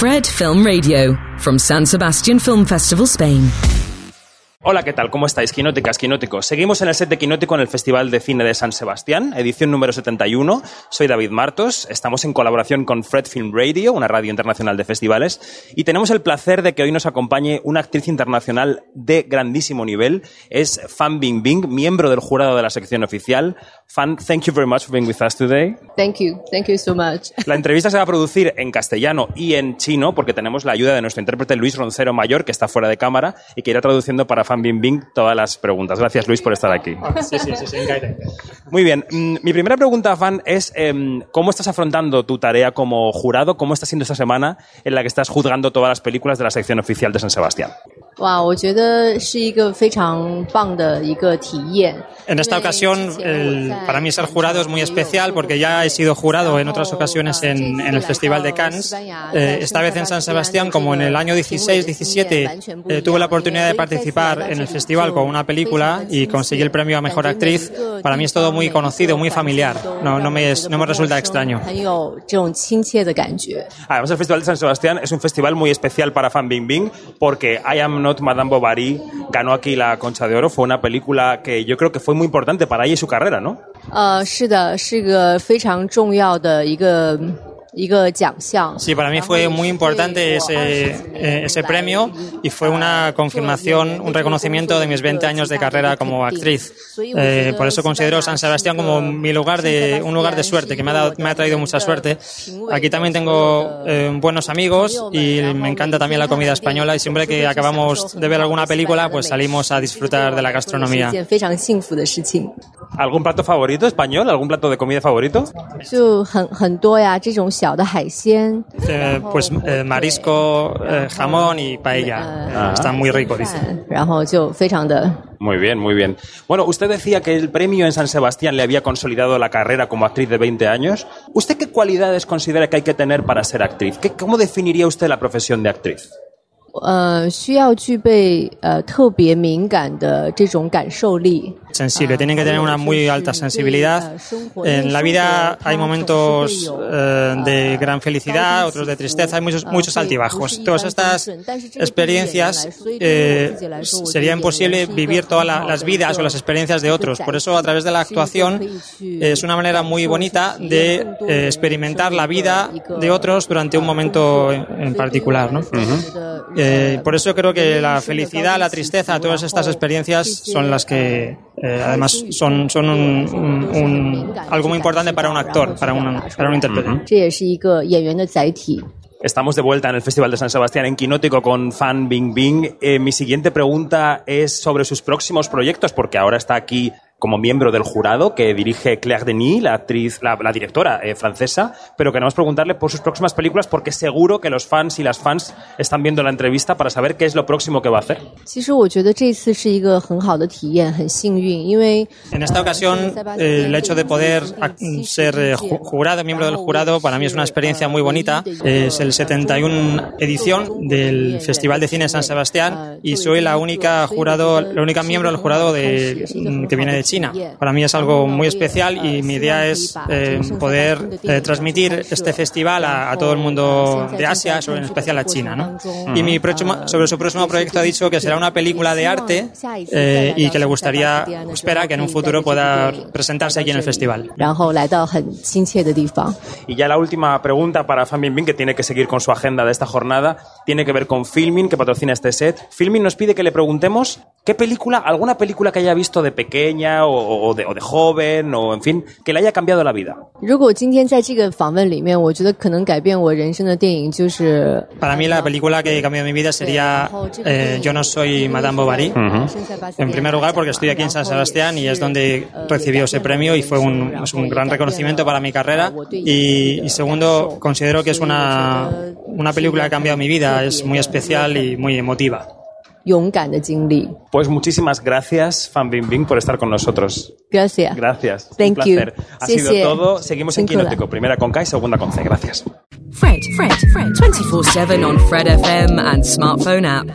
Fred Film Radio from San Sebastian Film Festival, Spain. Hola, ¿qué tal? ¿Cómo estáis? Quinóticas, quinóticos. Seguimos en el set de Quinótico en el Festival de Cine de San Sebastián, edición número 71. Soy David Martos, estamos en colaboración con Fred Film Radio, una radio internacional de festivales, y tenemos el placer de que hoy nos acompañe una actriz internacional de grandísimo nivel. Es Fan Bingbing, miembro del jurado de la sección oficial. Fan, thank you very much for being with us today. Thank you, thank you so much. La entrevista se va a producir en castellano y en chino, porque tenemos la ayuda de nuestro intérprete Luis Roncero Mayor, que está fuera de cámara y que irá traduciendo para Fan Bing Bing todas las preguntas. Gracias, Luis, por estar aquí. Sí, sí, sí, sí, Muy bien. Mm, Mi primera pregunta, Fan, es em, ¿cómo estás afrontando tu tarea como jurado? ¿Cómo está siendo esta semana en la que estás juzgando todas las películas de la sección oficial de San Sebastián? Wow, en esta ocasión, el, para mí ser jurado es muy especial porque ya he sido jurado en otras ocasiones en, en el Festival de Cannes. Eh, esta vez en San Sebastián, como en el año 16-17, eh, tuve la oportunidad de participar en el festival con una película y conseguí el premio a Mejor Actriz. Para mí es todo muy conocido, muy familiar. No, no, me, es, no me resulta extraño. Además, el Festival de San Sebastián es un festival muy especial para Fan Bing Bing porque I Am Not Madame Bovary ganó aquí la Concha de Oro. Fue una película que yo creo que fue muy importante para ella y su carrera, ¿no? 呃，是的，是个非常重要的一个 一个奖项。 Sí, para mí fue muy importante ese, eh, ese premio y fue una confirmación, un reconocimiento de mis 20 años de carrera como actriz. Eh, por eso considero San Sebastián como mi lugar de, un lugar de suerte, que me ha, dado, me ha traído mucha suerte. Aquí también tengo eh, buenos amigos y me encanta también la comida española y siempre que acabamos de ver alguna película, pues salimos a disfrutar de la 是 gastronomía. ¿Algún plato favorito español? ¿Algún plato de comida favorito? Eh, pues eh, marisco, eh, jamón y paella. Ah. Está muy rico, dice. Muy bien, muy bien. Bueno, usted decía que el premio en San Sebastián le había consolidado la carrera como actriz de 20 años. ¿Usted qué cualidades considera que hay que tener para ser actriz? ¿Qué, ¿Cómo definiría usted la profesión de actriz? 呃需要具备呃特别敏感的这种感受力。 sensible, tienen que tener una muy alta sensibilidad. En la vida hay momentos eh, de gran felicidad, otros de tristeza, hay muchos, muchos altibajos. Todas estas experiencias eh, sería imposible vivir todas la- las vidas o las experiencias de otros. Por eso, a través de la actuación, es una manera muy bonita de eh, experimentar la vida de otros durante un momento en, en particular. ¿no? Eh, por eso creo que la felicidad, la tristeza, todas estas experiencias son las que eh, además son, son algo muy importante para un actor, para, una, para un intérprete. Estamos de vuelta en el Festival de San Sebastián en Quinótico con Fan Bing Bing. Eh, mi siguiente pregunta es sobre sus próximos proyectos, porque ahora está aquí como miembro del jurado que dirige Claire Denis, la actriz, la, la directora eh, francesa, pero queremos preguntarle por sus próximas películas porque seguro que los fans y las fans están viendo la entrevista para saber qué es lo próximo que va a hacer. En esta ocasión, eh, el hecho de poder ser eh, jurado, miembro del jurado, para mí es una experiencia muy bonita. Es el 71 edición del Festival de Cine San Sebastián y soy la única jurado, la única miembro del jurado de, mm, que viene de China. Para mí es algo muy especial y mi idea es eh, poder eh, transmitir este festival a, todo el mundo de Asia, sobre, en especial a China. ¿no? Pues, y mi próximo, ah, sobre su próximo proyecto ha dicho que será una película de arte eh, y que le gustaría, espera, que en un futuro pueda presentarse aquí en el festival. Y ya la última pregunta para Fan Bingbing, que tiene que seguir con su agenda de esta jornada, tiene que ver con Filming, que patrocina este set. Filming nos pide que le preguntemos ¿Qué película, alguna película que haya visto de pequeña o, de, o de joven o en fin, que le haya cambiado la vida? Para mí la película que cambió mi vida sería eh, Yo no soy Madame Bovary. En primer lugar porque estoy aquí en San Sebastián y es donde recibió ese premio y fue un, gran reconocimiento para mi carrera. Y, segundo, considero que es una película que ha cambiado mi vida. Es muy especial y muy emotiva. 勇敢的经历。 Pues muchísimas gracias, Fan Bingbing, por estar con nosotros. Gracias. Gracias. Thank un placer. you. Ha Sí, sido sí. todo. Seguimos en Sin duda. Quinótico. Primera con K y segunda con C. Gracias. Fred, Fred, Fred, 24 7 on Fred FM and smartphone app.